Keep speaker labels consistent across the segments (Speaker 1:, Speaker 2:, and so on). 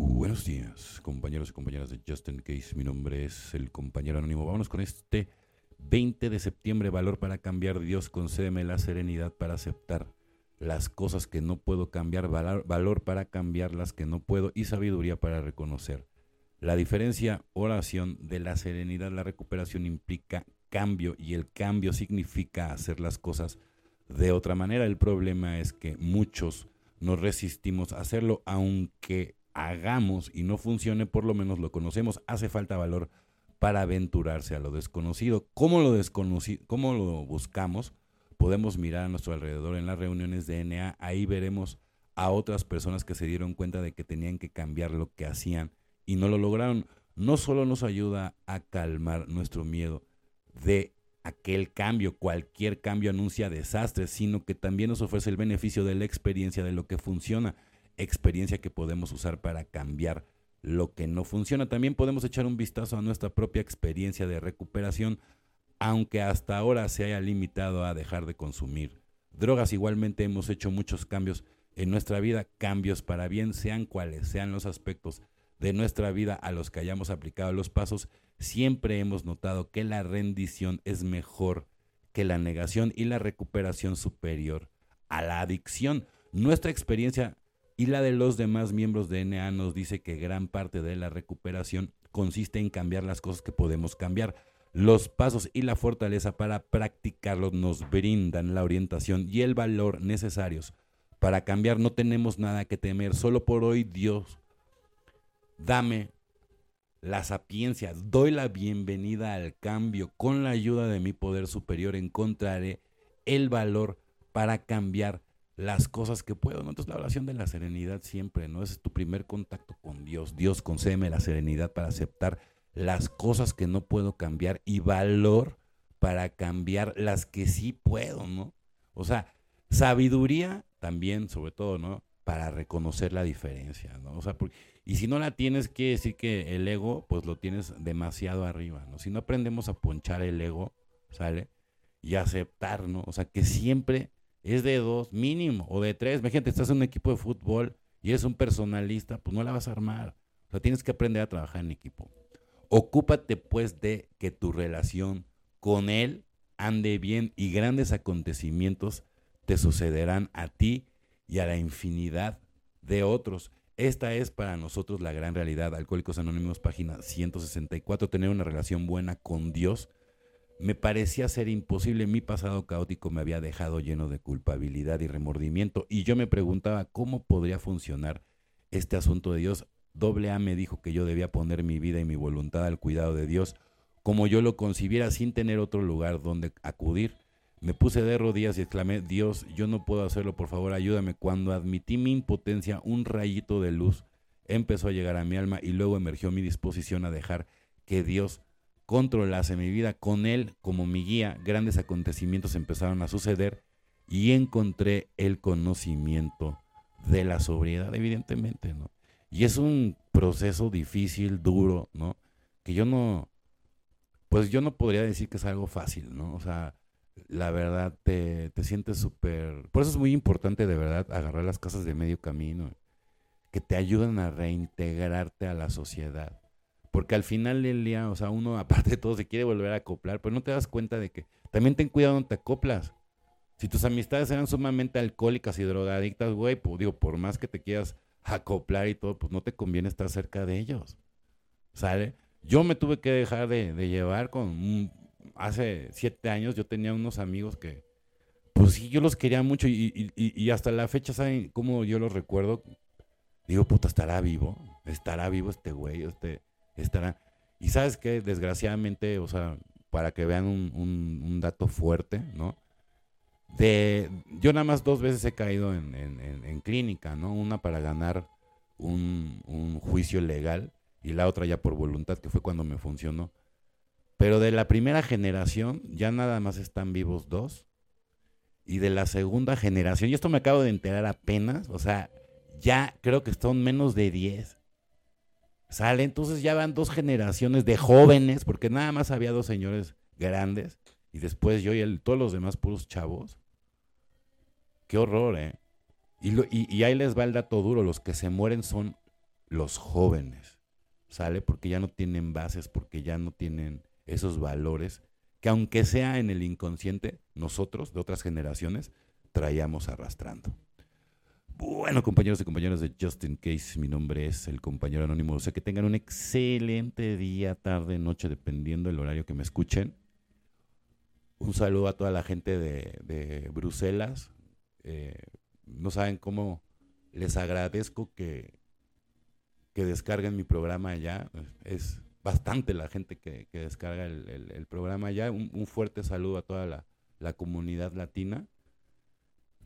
Speaker 1: Buenos días, compañeros y compañeras de Justin Case. Mi nombre es el compañero anónimo. Vámonos con este 20 de septiembre. Valor para cambiar. Dios, concédeme la serenidad para aceptar las cosas que no puedo cambiar. Valor, valor para cambiar las que no puedo. Y sabiduría para reconocer. La diferencia, oración, de la serenidad, la recuperación implica cambio y el cambio significa hacer las cosas de otra manera. El problema es que muchos nos resistimos a hacerlo, aunque hagamos y no funcione, por lo menos lo conocemos. Hace falta valor para aventurarse a lo desconocido. ¿Cómo lo, desconocido, cómo lo buscamos? Podemos mirar a nuestro alrededor en las reuniones de NA, ahí veremos a otras personas que se dieron cuenta de que tenían que cambiar lo que hacían y no lo lograron. No solo nos ayuda a calmar nuestro miedo, de aquel cambio, cualquier cambio anuncia desastres, sino que también nos ofrece el beneficio de la experiencia de lo que funciona, experiencia que podemos usar para cambiar lo que no funciona. También podemos echar un vistazo a nuestra propia experiencia de recuperación, aunque hasta ahora se haya limitado a dejar de consumir drogas. Igualmente hemos hecho muchos cambios en nuestra vida, cambios para bien, sean cuales sean los aspectos de nuestra vida a los que hayamos aplicado los pasos siempre hemos notado que la rendición es mejor que la negación y la recuperación superior a la adicción. Nuestra experiencia y la de los demás miembros de NA nos dice que gran parte de la recuperación consiste en cambiar las cosas que podemos cambiar. Los pasos y la fortaleza para practicarlos nos brindan la orientación y el valor necesarios para cambiar. No tenemos nada que temer. Solo por hoy Dios, dame la sapiencia, doy la bienvenida al cambio. Con la ayuda de mi poder superior encontraré el valor para cambiar las cosas que puedo. ¿no? Entonces la oración de la serenidad siempre, ¿no? es tu primer contacto con Dios. Dios concédeme la serenidad para aceptar las cosas que no puedo cambiar y valor para cambiar las que sí puedo, ¿no? O sea, sabiduría también, sobre todo, ¿no? Para reconocer la diferencia, ¿no? O sea, porque y si no la tienes, quiere decir que el ego, pues lo tienes demasiado arriba, ¿no? Si no aprendemos a ponchar el ego, ¿sale? Y aceptar, ¿no? O sea, que siempre es de dos, mínimo, o de tres. Imagínate, estás en un equipo de fútbol y eres un personalista, pues no la vas a armar. O sea, tienes que aprender a trabajar en equipo. Ocúpate, pues, de que tu relación con él ande bien y grandes acontecimientos te sucederán a ti y a la infinidad de otros. Esta es para nosotros la gran realidad. Alcohólicos Anónimos, página 164. Tener una relación buena con Dios me parecía ser imposible. Mi pasado caótico me había dejado lleno de culpabilidad y remordimiento. Y yo me preguntaba cómo podría funcionar este asunto de Dios. Doble A me dijo que yo debía poner mi vida y mi voluntad al cuidado de Dios como yo lo concibiera sin tener otro lugar donde acudir. Me puse de rodillas y exclamé, Dios, yo no puedo hacerlo, por favor, ayúdame. Cuando admití mi impotencia, un rayito de luz empezó a llegar a mi alma y luego emergió mi disposición a dejar que Dios controlase mi vida. Con Él como mi guía, grandes acontecimientos empezaron a suceder y encontré el conocimiento de la sobriedad, evidentemente, ¿no? Y es un proceso difícil, duro, ¿no? Que yo no, pues yo no podría decir que es algo fácil, ¿no? O sea, la verdad te, te sientes súper... Por eso es muy importante de verdad agarrar las casas de medio camino, que te ayudan a reintegrarte a la sociedad. Porque al final del día, o sea, uno aparte de todo se quiere volver a acoplar, pero no te das cuenta de que también ten cuidado donde te acoplas. Si tus amistades eran sumamente alcohólicas y drogadictas, güey, pues digo, por más que te quieras acoplar y todo, pues no te conviene estar cerca de ellos. ¿Sale? Yo me tuve que dejar de, llevar con un, hace siete años yo tenía unos amigos que, pues sí, yo los quería mucho y, hasta la fecha, ¿saben cómo yo los recuerdo? Digo, puta, estará vivo, estará vivo este güey, este, estará... Y sabes que, desgraciadamente, o sea, para que vean un, dato fuerte, ¿no? De, yo nada más dos veces he caído en, en, clínica, ¿no? Una para ganar juicio legal y la otra ya por voluntad, que fue cuando me funcionó. Pero de la primera generación ya nada más están vivos dos. Y de la segunda generación, y esto me acabo de enterar apenas, o sea, ya creo que están menos de 10. Sale, entonces ya van dos generaciones de jóvenes, porque nada más había dos señores grandes, y después yo y el, todos los demás puros chavos. Qué horror, ¿eh? Y, y, y ahí les va el dato duro, los que se mueren son los jóvenes, ¿sale? Porque ya no tienen bases, porque ya no tienen esos valores que aunque sea en el inconsciente, nosotros de otras generaciones traíamos arrastrando. Bueno, compañeros y compañeras de Justin Case, mi nombre es el compañero anónimo. O sea, que tengan un excelente día, tarde, noche, dependiendo del horario que me escuchen. Un saludo a toda la gente de, Bruselas. Eh, no saben cómo les agradezco que, que descarguen mi programa allá. Es bastante la gente que, descarga el, programa allá. Un, fuerte saludo a toda la, la comunidad latina.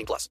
Speaker 2: 18 plus.